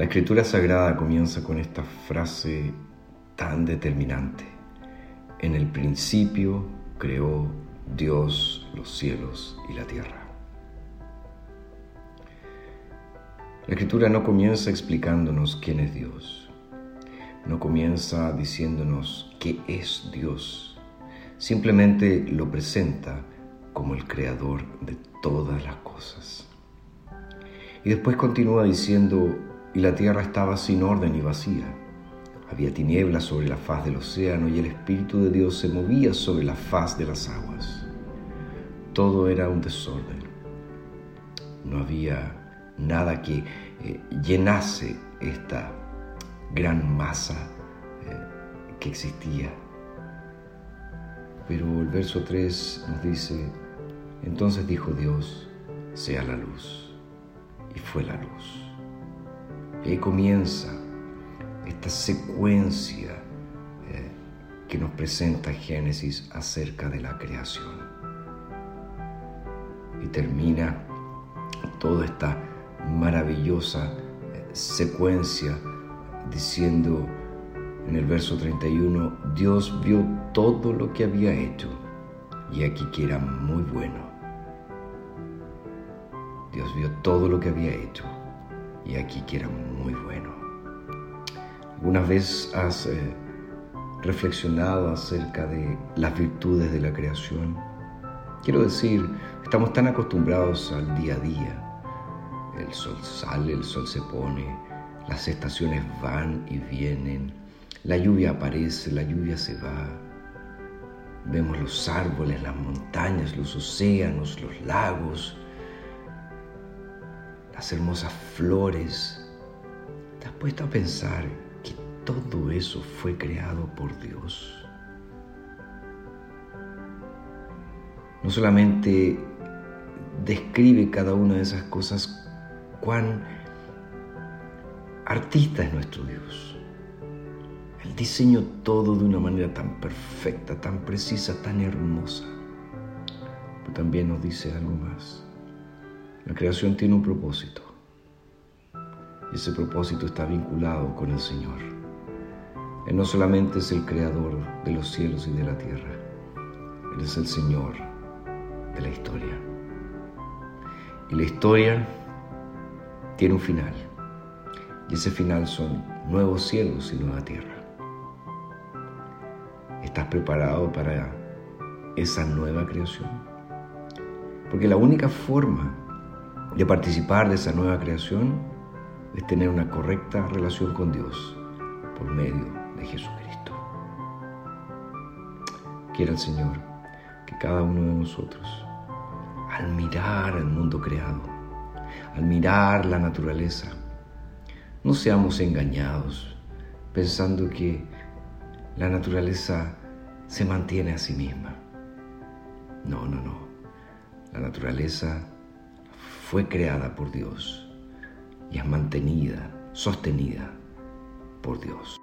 La escritura sagrada comienza con esta frase tan determinante. En el principio creó Dios los cielos y la tierra. La escritura no comienza explicándonos quién es Dios. No comienza diciéndonos qué es Dios. Simplemente lo presenta como el creador de todas las cosas. Y después continúa diciendo, y la tierra estaba sin orden y vacía. Había tinieblas sobre la faz del océano y el Espíritu de Dios se movía sobre la faz de las aguas. Todo era un desorden. No había nada que eh, llenase esta gran masa eh, que existía. Pero el verso 3 nos dice, entonces dijo Dios, sea la luz. Y fue la luz. Y ahí comienza esta secuencia eh, que nos presenta Génesis acerca de la creación. Y termina toda esta maravillosa eh, secuencia diciendo en el verso 31, Dios vio todo lo que había hecho y aquí que era muy bueno. Dios vio todo lo que había hecho y aquí que era muy bueno. ¿Alguna vez has eh, reflexionado acerca de las virtudes de la creación? Quiero decir, estamos tan acostumbrados al día a día. El sol sale, el sol se pone, las estaciones van y vienen, la lluvia aparece, la lluvia se va. Vemos los árboles, las montañas, los océanos, los lagos, las hermosas flores. ¿Te has puesto a pensar que todo eso fue creado por Dios? No solamente describe cada una de esas cosas cuán artista es nuestro Dios. Él diseñó todo de una manera tan perfecta, tan precisa, tan hermosa. Pero también nos dice algo más. La creación tiene un propósito. Y ese propósito está vinculado con el Señor. Él no solamente es el creador de los cielos y de la tierra. Él es el Señor de la historia. Y la historia tiene un final. Y ese final son nuevos cielos y nueva tierra. ¿Estás preparado para esa nueva creación? Porque la única forma de participar de esa nueva creación es tener una correcta relación con Dios por medio de Jesucristo. Quiera el Señor que cada uno de nosotros, al mirar el mundo creado, al mirar la naturaleza, no seamos engañados pensando que la naturaleza se mantiene a sí misma. No, no, no. La naturaleza fue creada por Dios y es mantenida, sostenida por Dios.